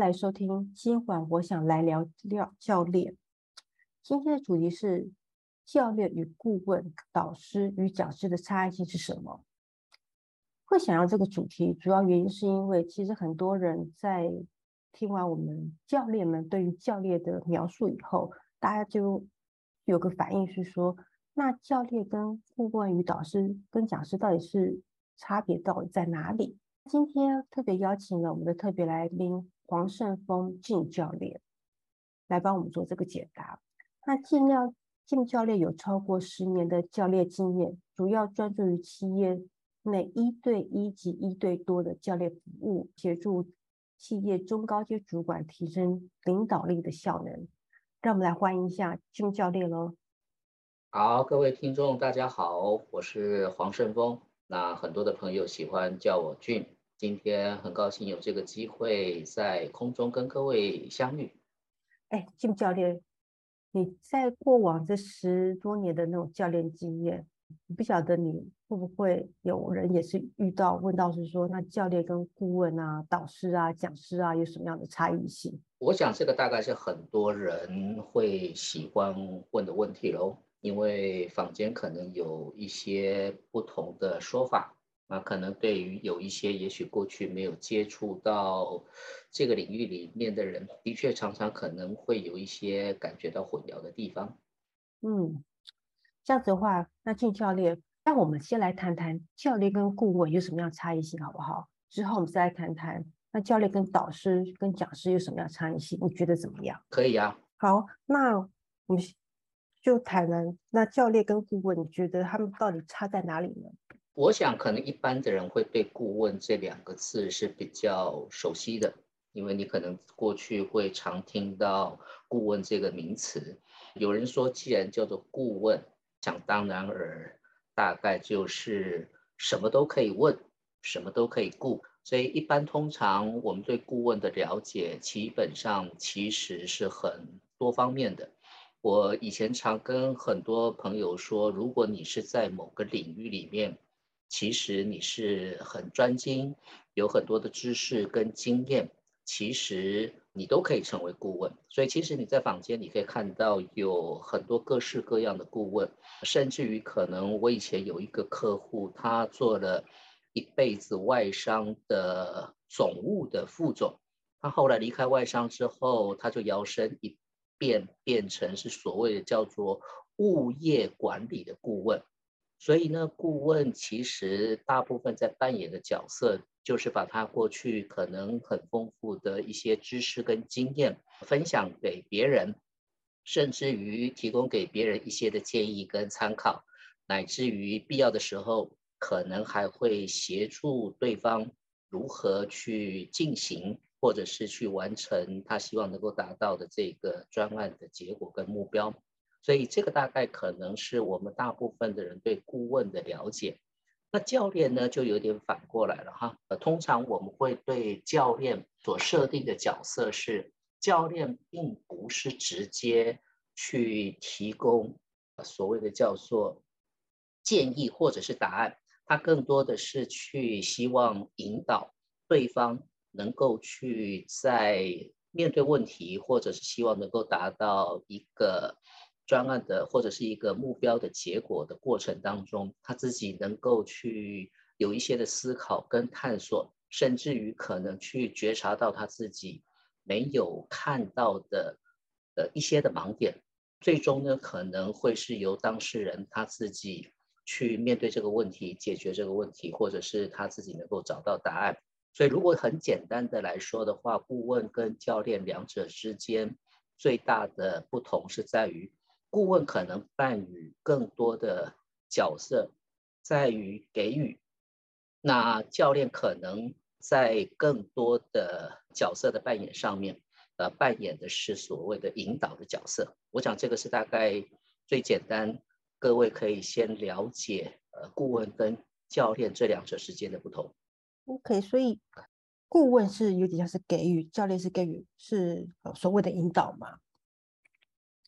来收听。今晚我想来聊聊教练。今天的主题是教练与顾问、导师与讲师的差异性是什么？会想要这个主题，主要原因是因为其实很多人在听完我们教练们对于教练的描述以后，大家就有个反应是说，那教练跟顾问与导师跟讲师到底是差别到底在哪里？今天特别邀请了我们的特别来宾黄胜峰俊教练来帮我们做这个解答。那 Jim 教练有超过十年的教练经验，主要专注于企业。内一对一及一对多的教练服务，协助企业中高阶主管提升领导力的效能。让我们来欢迎一下 Jim 教练喽。好，各位听众，大家好，我是黄胜峰。那很多的朋友喜欢叫我俊。今天很高兴有这个机会在空中跟各位相遇。哎，Jim 教练，你在过往这十多年的那种教练经验。不晓得你会不会有人也是遇到问到是说，那教练跟顾问啊、导师啊、讲师啊有什么样的差异性？我想这个大概是很多人会喜欢问的问题喽，因为坊间可能有一些不同的说法，那可能对于有一些也许过去没有接触到这个领域里面的人，的确常常可能会有一些感觉到混淆的地方。嗯。这样子的话，那 Jim 教练，那我们先来谈谈教练跟顾问有什么样差异性，好不好？之后我们再来谈谈那教练跟导师跟讲师有什么样差异性，你觉得怎么样？可以啊。好，那我们就谈谈那教练跟顾问，你觉得他们到底差在哪里呢？我想，可能一般的人会对“顾问”这两个字是比较熟悉的，因为你可能过去会常听到“顾问”这个名词。有人说，既然叫做顾问，想当然尔，大概就是什么都可以问，什么都可以顾。所以一般通常我们对顾问的了解，基本上其实是很多方面的。我以前常跟很多朋友说，如果你是在某个领域里面，其实你是很专精，有很多的知识跟经验，其实。你都可以成为顾问，所以其实你在坊间你可以看到有很多各式各样的顾问，甚至于可能我以前有一个客户，他做了一辈子外商的总务的副总，他后来离开外商之后，他就摇身一变变成是所谓的叫做物业管理的顾问，所以呢，顾问其实大部分在扮演的角色。就是把他过去可能很丰富的一些知识跟经验分享给别人，甚至于提供给别人一些的建议跟参考，乃至于必要的时候，可能还会协助对方如何去进行，或者是去完成他希望能够达到的这个专案的结果跟目标。所以这个大概可能是我们大部分的人对顾问的了解。那教练呢，就有点反过来了哈。呃，通常我们会对教练所设定的角色是，教练并不是直接去提供所谓的叫做建议或者是答案，他更多的是去希望引导对方能够去在面对问题，或者是希望能够达到一个。专案的或者是一个目标的结果的过程当中，他自己能够去有一些的思考跟探索，甚至于可能去觉察到他自己没有看到的的一些的盲点，最终呢，可能会是由当事人他自己去面对这个问题，解决这个问题，或者是他自己能够找到答案。所以，如果很简单的来说的话，顾问跟教练两者之间最大的不同是在于。顾问可能扮演更多的角色，在于给予；那教练可能在更多的角色的扮演上面，呃，扮演的是所谓的引导的角色。我想这个是大概最简单，各位可以先了解，呃，顾问跟教练这两者之间的不同。OK，所以顾问是有点像是给予，教练是给予，是所谓的引导嘛？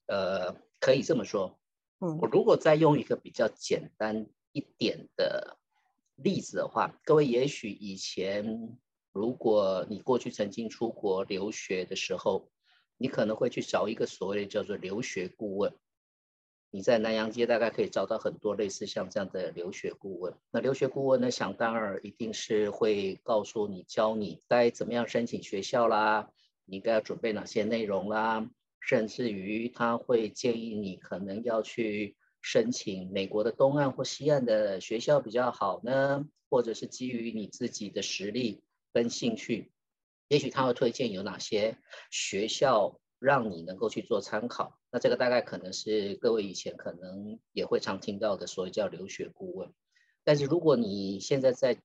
呃。可以这么说，嗯，我如果再用一个比较简单一点的例子的话，各位也许以前如果你过去曾经出国留学的时候，你可能会去找一个所谓的叫做留学顾问。你在南洋街大概可以找到很多类似像这样的留学顾问。那留学顾问呢，想当然一定是会告诉你、教你该怎么样申请学校啦，你该要准备哪些内容啦，甚至于他会建议你可能要去申请美国的东岸或西岸的学校比较好呢，或者是基于你自己的实力跟兴趣，也许他会推荐有哪些学校让你能够去做参考。那这个大概可能是各位以前可能也会常听到的，所谓叫留学顾问。但是如果你现在在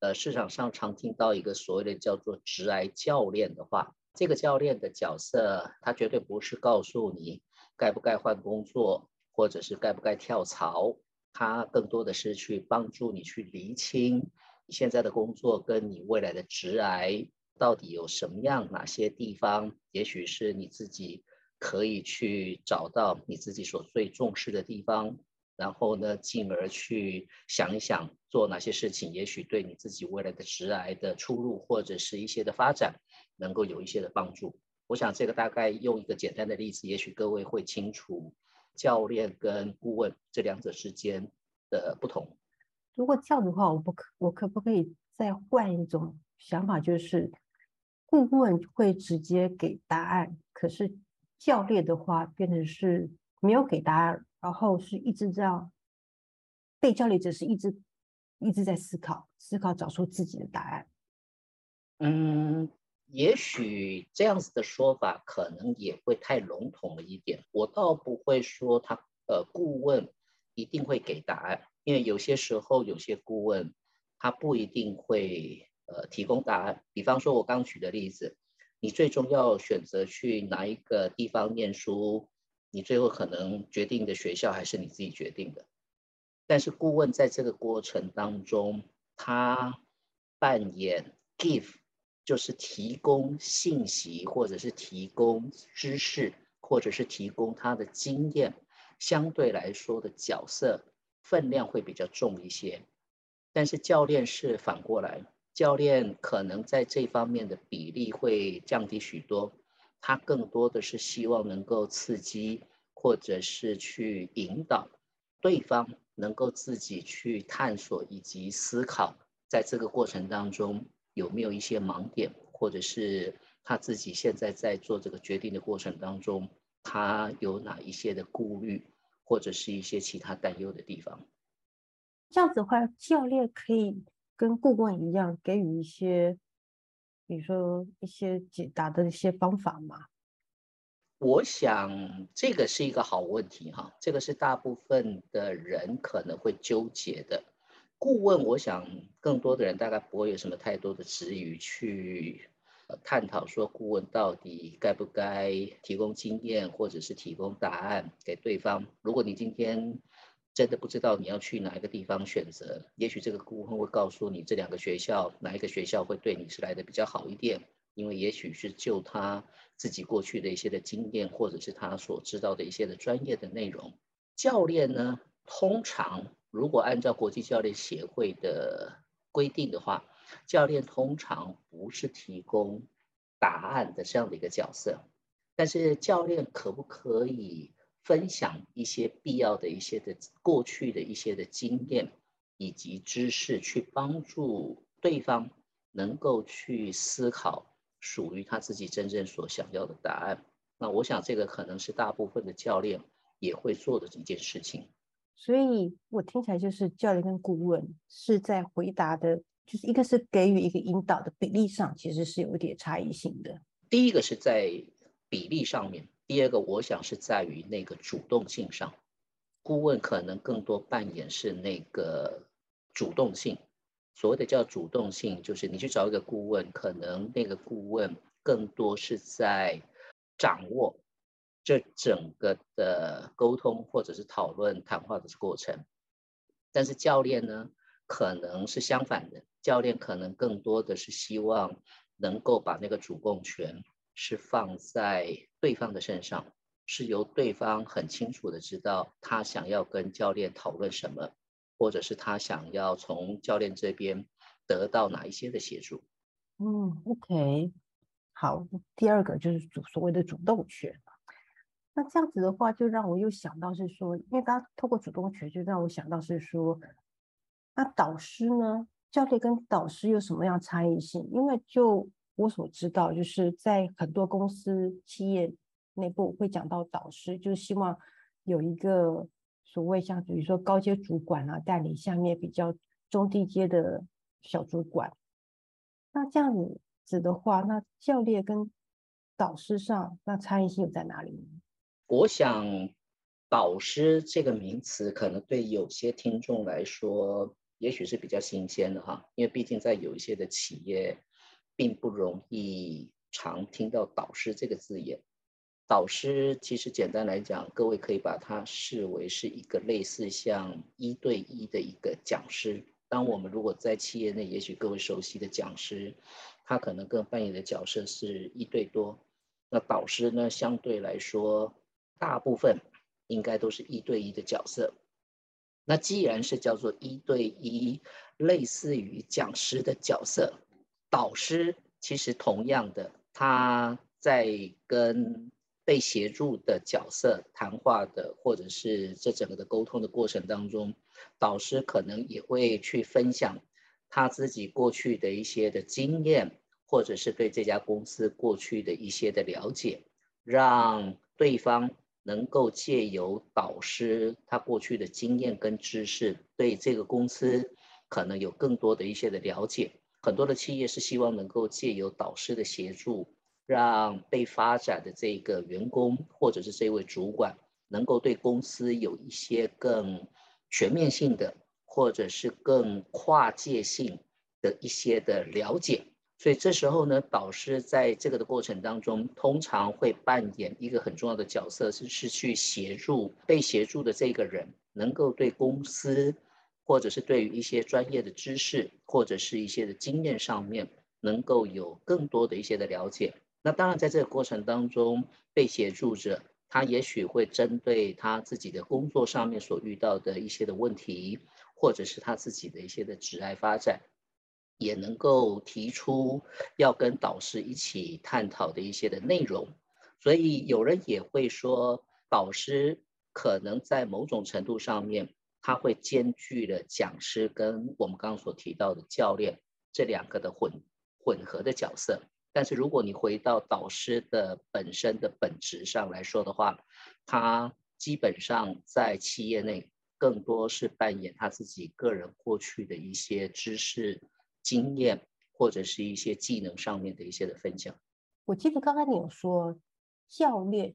呃市场上常听到一个所谓的叫做职涯教练的话，这个教练的角色，他绝对不是告诉你该不该换工作，或者是该不该跳槽，他更多的是去帮助你去厘清你现在的工作跟你未来的职涯到底有什么样哪些地方，也许是你自己。可以去找到你自己所最重视的地方，然后呢，进而去想一想做哪些事情，也许对你自己未来的职涯的出路或者是一些的发展，能够有一些的帮助。我想这个大概用一个简单的例子，也许各位会清楚教练跟顾问这两者之间的不同。如果这样的话，我不可我可不可以再换一种想法，就是顾问会直接给答案，可是。教练的话，变成是没有给答案，然后是一直这样，被教练者是一直一直在思考，思考找出自己的答案。嗯，也许这样子的说法可能也会太笼统了一点。我倒不会说他呃顾问一定会给答案，因为有些时候有些顾问他不一定会呃提供答案。比方说，我刚举的例子。你最终要选择去哪一个地方念书，你最后可能决定的学校还是你自己决定的。但是顾问在这个过程当中，他扮演 give，就是提供信息，或者是提供知识，或者是提供他的经验，相对来说的角色分量会比较重一些。但是教练是反过来。教练可能在这方面的比例会降低许多，他更多的是希望能够刺激或者是去引导对方能够自己去探索以及思考，在这个过程当中有没有一些盲点，或者是他自己现在在做这个决定的过程当中，他有哪一些的顾虑，或者是一些其他担忧的地方。这样子的话，教练可以。跟顾问一样，给予一些，比如说一些解答的一些方法吗？我想这个是一个好问题哈，这个是大部分的人可能会纠结的。顾问，我想更多的人大概不会有什么太多的质疑去探讨说顾问到底该不该提供经验或者是提供答案给对方。如果你今天真的不知道你要去哪一个地方选择，也许这个顾问会告诉你这两个学校哪一个学校会对你是来的比较好一点，因为也许是就他自己过去的一些的经验，或者是他所知道的一些的专业的内容。教练呢，通常如果按照国际教练协会的规定的话，教练通常不是提供答案的这样的一个角色，但是教练可不可以？分享一些必要的一些的过去的一些的经验以及知识，去帮助对方能够去思考属于他自己真正所想要的答案。那我想这个可能是大部分的教练也会做的一件事情。所以我听起来就是教练跟顾问是在回答的，就是一个是给予一个引导的比例上，其实是有一点差异性的。第一个是在比例上面。第二个，我想是在于那个主动性上，顾问可能更多扮演是那个主动性。所谓的叫主动性，就是你去找一个顾问，可能那个顾问更多是在掌握这整个的沟通或者是讨论谈话的过程。但是教练呢，可能是相反的，教练可能更多的是希望能够把那个主动权。是放在对方的身上，是由对方很清楚的知道他想要跟教练讨论什么，或者是他想要从教练这边得到哪一些的协助。嗯，OK，好，第二个就是主所谓的主动权。那这样子的话，就让我又想到是说，因为刚刚透过主动权，就让我想到是说，那导师呢，教练跟导师有什么样差异性？因为就我所知道，就是在很多公司企业内部会讲到导师，就是希望有一个所谓像比如说高阶主管啊，带领下面比较中低阶的小主管。那这样子的话，那教练跟导师上，那差异性在哪里呢？我想，导师这个名词可能对有些听众来说，也许是比较新鲜的哈，因为毕竟在有一些的企业，并不容易常听到导师这个字眼。导师其实简单来讲，各位可以把它视为是一个类似像一对一的一个讲师。当我们如果在企业内，也许各位熟悉的讲师，他可能更扮演的角色是一对多。那导师呢，相对来说。大部分应该都是一对一的角色。那既然是叫做一对一，类似于讲师的角色，导师其实同样的，他在跟被协助的角色谈话的，或者是这整个的沟通的过程当中，导师可能也会去分享他自己过去的一些的经验，或者是对这家公司过去的一些的了解，让对方。能够借由导师他过去的经验跟知识，对这个公司可能有更多的一些的了解。很多的企业是希望能够借由导师的协助，让被发展的这个员工或者是这位主管，能够对公司有一些更全面性的，或者是更跨界性的一些的了解。所以这时候呢，导师在这个的过程当中，通常会扮演一个很重要的角色，是是去协助被协助的这个人，能够对公司，或者是对于一些专业的知识，或者是一些的经验上面，能够有更多的一些的了解。那当然，在这个过程当中，被协助者他也许会针对他自己的工作上面所遇到的一些的问题，或者是他自己的一些的职业发展。也能够提出要跟导师一起探讨的一些的内容，所以有人也会说，导师可能在某种程度上面，他会兼具了讲师跟我们刚刚所提到的教练这两个的混混合的角色。但是如果你回到导师的本身的本质上来说的话，他基本上在企业内更多是扮演他自己个人过去的一些知识。经验或者是一些技能上面的一些的分享。我记得刚刚你有说，教练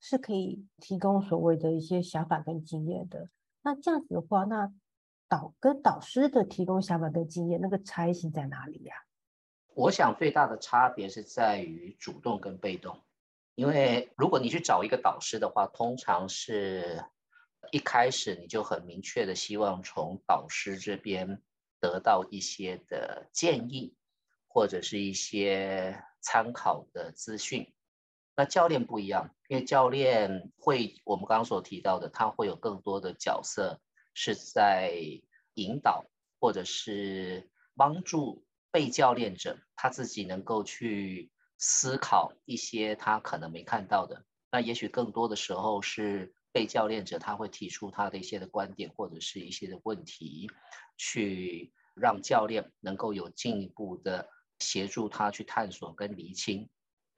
是可以提供所谓的一些想法跟经验的。那这样子的话，那导跟导师的提供想法跟经验，那个差异性在哪里呀？我想最大的差别是在于主动跟被动。因为如果你去找一个导师的话，通常是一开始你就很明确的希望从导师这边。得到一些的建议，或者是一些参考的资讯。那教练不一样，因为教练会，我们刚刚所提到的，他会有更多的角色是在引导，或者是帮助被教练者他自己能够去思考一些他可能没看到的。那也许更多的时候是被教练者他会提出他的一些的观点，或者是一些的问题。去让教练能够有进一步的协助他去探索跟厘清，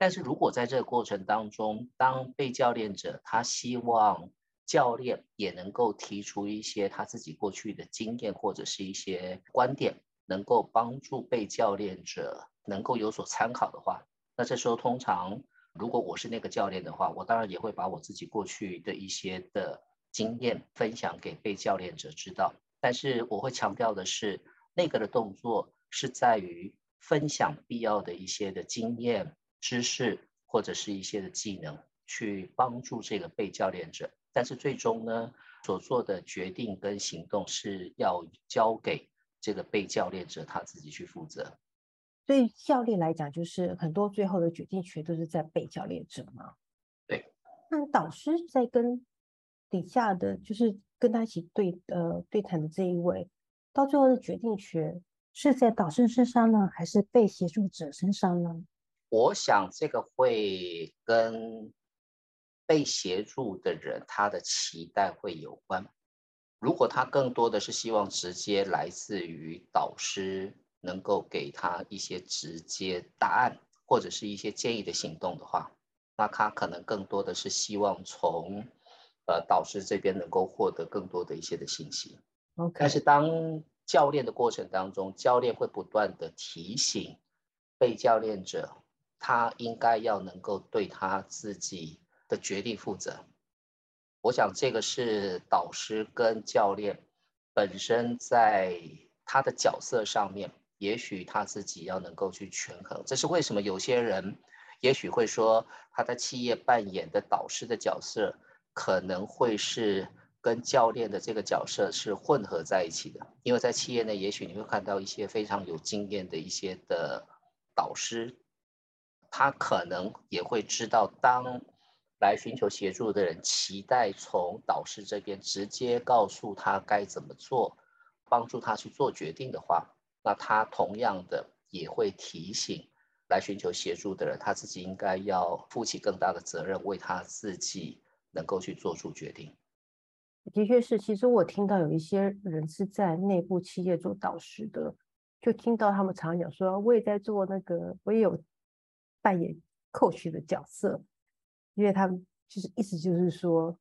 但是如果在这个过程当中，当被教练者他希望教练也能够提出一些他自己过去的经验或者是一些观点，能够帮助被教练者能够有所参考的话，那这时候通常如果我是那个教练的话，我当然也会把我自己过去的一些的经验分享给被教练者知道。但是我会强调的是，那个的动作是在于分享必要的一些的经验、知识或者是一些的技能，去帮助这个被教练者。但是最终呢，所做的决定跟行动是要交给这个被教练者他自己去负责。对教练来讲，就是很多最后的决定权都是在被教练者嘛。对。那导师在跟底下的就是。跟他一起对呃对谈的这一位，到最后的决定权是在导师身上呢，还是被协助者身上呢？我想这个会跟被协助的人他的期待会有关。如果他更多的是希望直接来自于导师能够给他一些直接答案，或者是一些建议的行动的话，那他可能更多的是希望从呃导师这边能够获得更多的一些的信息。Okay. 但是当教练的过程当中，教练会不断的提醒被教练者，他应该要能够对他自己的决定负责。我想这个是导师跟教练本身在他的角色上面，也许他自己要能够去权衡。这是为什么有些人也许会说他在企业扮演的导师的角色可能会是。跟教练的这个角色是混合在一起的，因为在企业内，也许你会看到一些非常有经验的一些的导师，他可能也会知道，当来寻求协助的人期待从导师这边直接告诉他该怎么做，帮助他去做决定的话，那他同样的也会提醒来寻求协助的人，他自己应该要负起更大的责任，为他自己能够去做出决定。的确是，其实我听到有一些人是在内部企业做导师的，就听到他们常讲说，我也在做那个，我也有扮演 coach 的角色，因为他们就是意思就是说，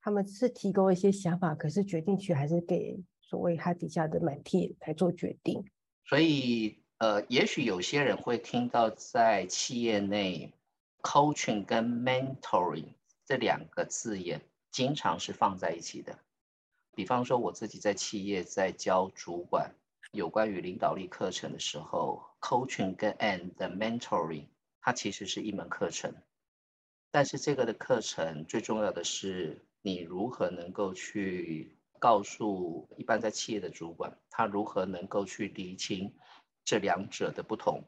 他们是提供一些想法，可是决定权还是给所谓他底下的 mentee 来做决定。所以，呃，也许有些人会听到在企业内 coaching 跟 mentoring 这两个字眼。经常是放在一起的，比方说我自己在企业在教主管有关于领导力课程的时候，coaching 跟 and mentoring，它其实是一门课程，但是这个的课程最重要的是你如何能够去告诉一般在企业的主管，他如何能够去厘清这两者的不同。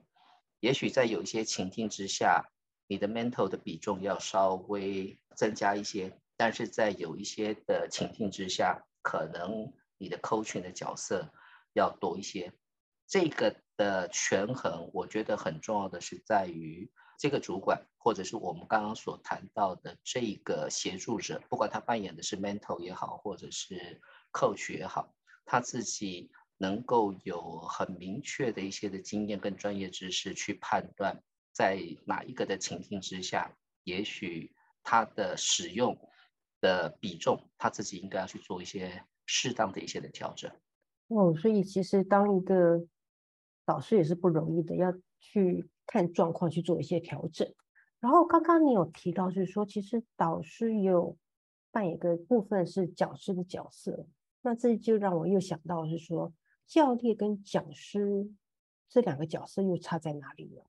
也许在有一些情境之下，你的 mental 的比重要稍微增加一些。但是在有一些的情境之下，可能你的 coaching 的角色要多一些。这个的权衡，我觉得很重要的是在于这个主管，或者是我们刚刚所谈到的这个协助者，不管他扮演的是 mentor 也好，或者是 coach 也好，他自己能够有很明确的一些的经验跟专业知识去判断，在哪一个的情境之下，也许他的使用。的比重，他自己应该要去做一些适当的一些的调整。哦，所以其实当一个导师也是不容易的，要去看状况去做一些调整。然后刚刚你有提到是说，其实导师有扮演一个部分是讲师的角色，那这就让我又想到是说，教练跟讲师这两个角色又差在哪里了？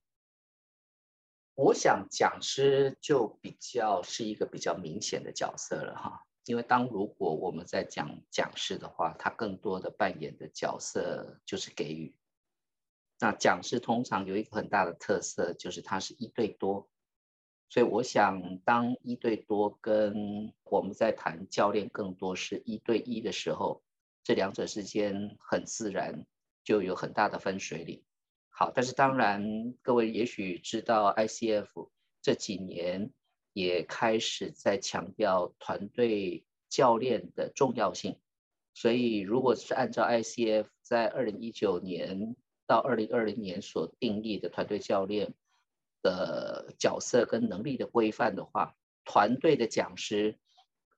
我想讲师就比较是一个比较明显的角色了哈，因为当如果我们在讲讲师的话，他更多的扮演的角色就是给予。那讲师通常有一个很大的特色，就是他是一对多，所以我想当一对多跟我们在谈教练更多是一对一的时候，这两者之间很自然就有很大的分水岭。好，但是当然，各位也许知道，ICF 这几年也开始在强调团队教练的重要性。所以，如果是按照 ICF 在二零一九年到二零二零年所定义的团队教练的角色跟能力的规范的话，团队的讲师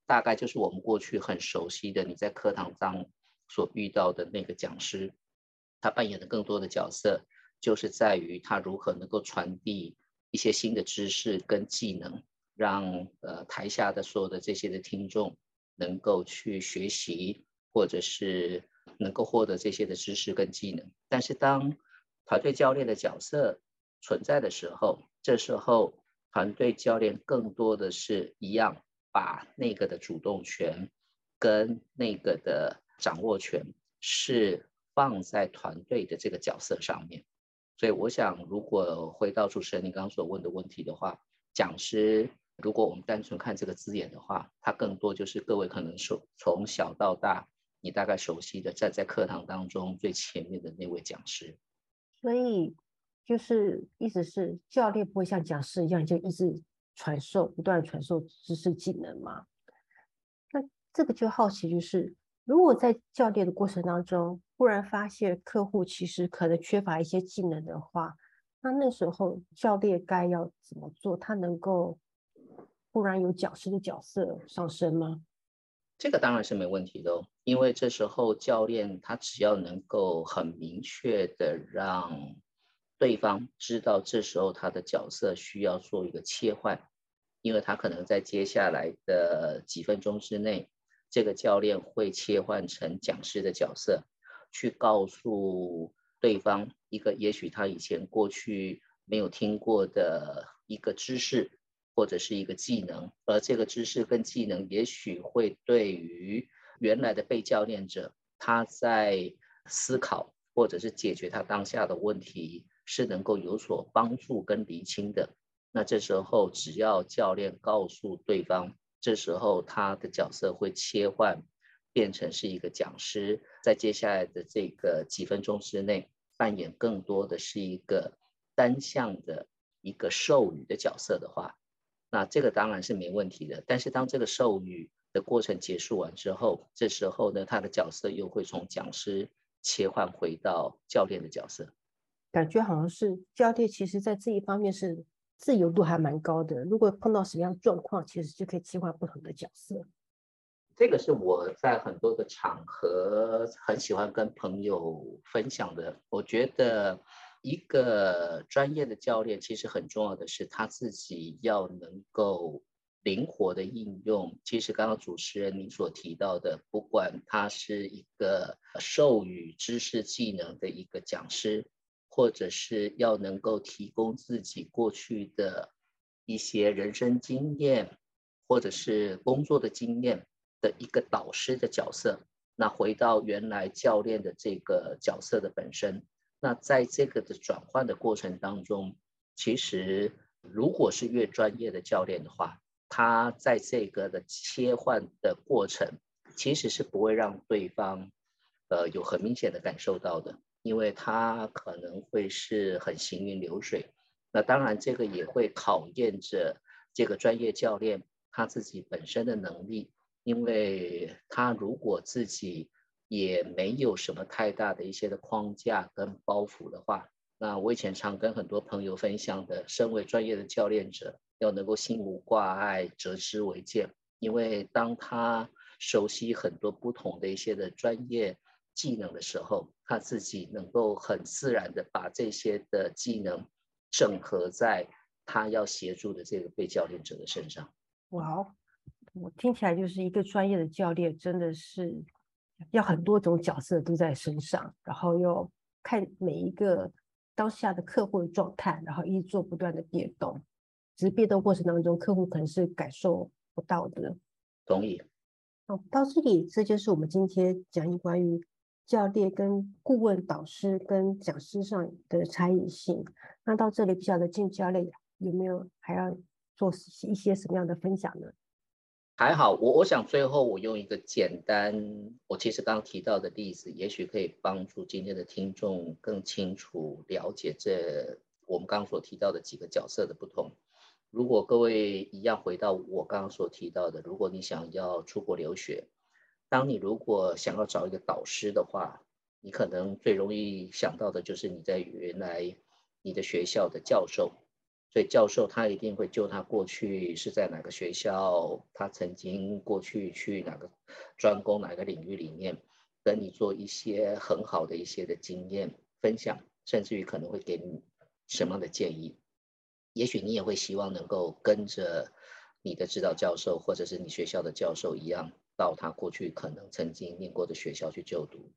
大概就是我们过去很熟悉的你在课堂上所遇到的那个讲师，他扮演的更多的角色。就是在于他如何能够传递一些新的知识跟技能，让呃台下的所有的这些的听众能够去学习，或者是能够获得这些的知识跟技能。但是当团队教练的角色存在的时候，这时候团队教练更多的是一样把那个的主动权跟那个的掌握权是放在团队的这个角色上面。所以我想，如果回到主持人你刚刚所问的问题的话，讲师，如果我们单纯看这个字眼的话，它更多就是各位可能从从小到大你大概熟悉的站在课堂当中最前面的那位讲师。所以就是意思是教练不会像讲师一样就一直传授不断传授知识技能吗？那这个就好奇就是，如果在教练的过程当中，忽然发现客户其实可能缺乏一些技能的话，那那时候教练该要怎么做？他能够忽然有讲师的角色上升吗？这个当然是没问题的哦，因为这时候教练他只要能够很明确的让对方知道，这时候他的角色需要做一个切换，因为他可能在接下来的几分钟之内，这个教练会切换成讲师的角色。去告诉对方一个也许他以前过去没有听过的一个知识或者是一个技能，而这个知识跟技能也许会对于原来的被教练者他在思考或者是解决他当下的问题是能够有所帮助跟厘清的。那这时候只要教练告诉对方，这时候他的角色会切换。变成是一个讲师，在接下来的这个几分钟之内，扮演更多的是一个单向的一个授予的角色的话，那这个当然是没问题的。但是当这个授予的过程结束完之后，这时候呢，他的角色又会从讲师切换回到教练的角色。感觉好像是教练其实在这一方面是自由度还蛮高的。如果碰到什么样状况，其实就可以切换不同的角色。这个是我在很多的场合很喜欢跟朋友分享的。我觉得一个专业的教练其实很重要的是他自己要能够灵活的应用。其实刚刚主持人您所提到的，不管他是一个授予知识技能的一个讲师，或者是要能够提供自己过去的一些人生经验，或者是工作的经验。的一个导师的角色，那回到原来教练的这个角色的本身，那在这个的转换的过程当中，其实如果是越专业的教练的话，他在这个的切换的过程，其实是不会让对方呃有很明显的感受到的，因为他可能会是很行云流水。那当然，这个也会考验着这个专业教练他自己本身的能力。因为他如果自己也没有什么太大的一些的框架跟包袱的话，那我以前常跟很多朋友分享的，身为专业的教练者，要能够心无挂碍，折枝为剑。因为当他熟悉很多不同的一些的专业技能的时候，他自己能够很自然的把这些的技能整合在他要协助的这个被教练者的身上。哇哦！我听起来就是一个专业的教练，真的是要很多种角色都在身上，然后又看每一个当下的客户的状态，然后一直做不断的变动。只是变动过程当中，客户可能是感受不到的。同意。好，到这里，这就是我们今天讲一关于教练跟顾问、导师跟讲师上的差异性。那到这里，不晓得进教练有没有还要做一些什么样的分享呢？还好，我我想最后我用一个简单，我其实刚刚提到的例子，也许可以帮助今天的听众更清楚了解这我们刚刚所提到的几个角色的不同。如果各位一样回到我刚刚所提到的，如果你想要出国留学，当你如果想要找一个导师的话，你可能最容易想到的就是你在原来你的学校的教授。所以教授他一定会就他过去是在哪个学校，他曾经过去去哪个专攻哪个领域里面，跟你做一些很好的一些的经验分享，甚至于可能会给你什么样的建议。也许你也会希望能够跟着你的指导教授或者是你学校的教授一样，到他过去可能曾经念过的学校去就读。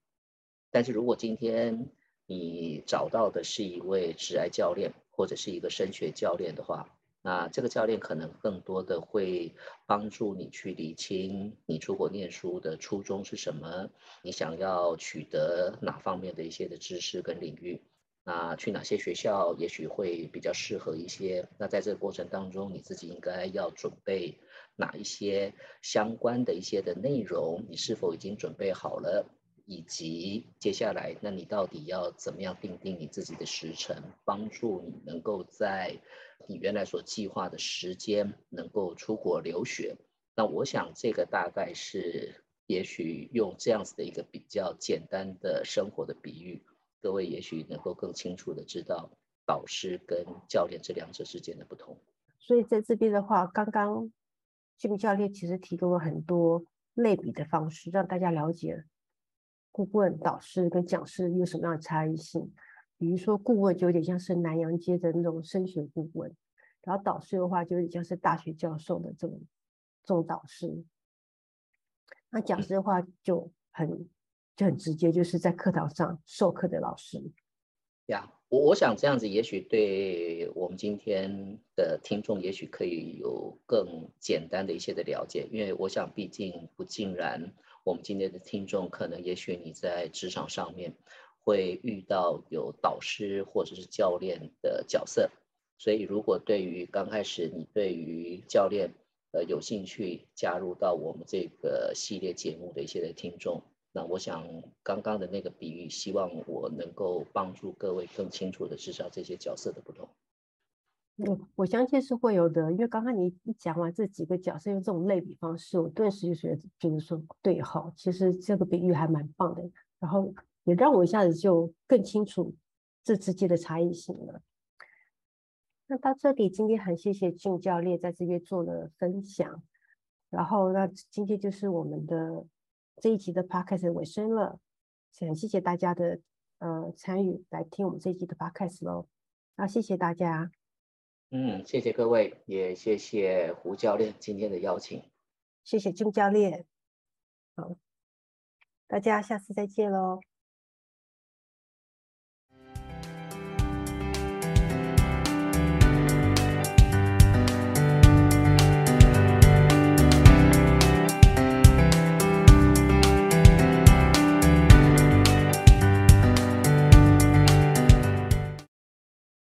但是如果今天你找到的是一位职涯教练，或者是一个升学教练的话，那这个教练可能更多的会帮助你去理清你出国念书的初衷是什么，你想要取得哪方面的一些的知识跟领域，那去哪些学校也许会比较适合一些。那在这个过程当中，你自己应该要准备哪一些相关的一些的内容，你是否已经准备好了？以及接下来，那你到底要怎么样定定你自己的时程，帮助你能够在你原来所计划的时间能够出国留学？那我想这个大概是，也许用这样子的一个比较简单的生活的比喻，各位也许能够更清楚的知道导师跟教练这两者之间的不同。所以在这边的话，刚刚这个教练其实提供了很多类比的方式，让大家了解。顾问、导师跟讲师有什么样的差异性？比如说，顾问就有点像是南洋街的那种升学顾问，然后导师的话就有点像是大学教授的这种这种导师。那讲师的话就很就很直接，就是在课堂上授课的老师。呀，yeah, 我我想这样子，也许对我们今天的听众，也许可以有更简单的一些的了解，因为我想，毕竟不尽然。我们今天的听众可能，也许你在职场上面会遇到有导师或者是教练的角色，所以如果对于刚开始你对于教练呃有兴趣加入到我们这个系列节目的一些的听众，那我想刚刚的那个比喻，希望我能够帮助各位更清楚的知道这些角色的不同。我我相信是会有的，因为刚刚你一讲完这几个角色用这种类比方式，我顿时就觉得就是说对哈，其实这个比喻还蛮棒的，然后也让我一下子就更清楚这之间的差异性了。那到这里，今天很谢谢俊教练在这边做了分享，然后那今天就是我们的这一集的 podcast 尾声了，很谢谢大家的呃参与来听我们这一集的 podcast 喽，那谢谢大家。嗯，谢谢各位，也谢谢胡教练今天的邀请。谢谢金教练，好，大家下次再见喽。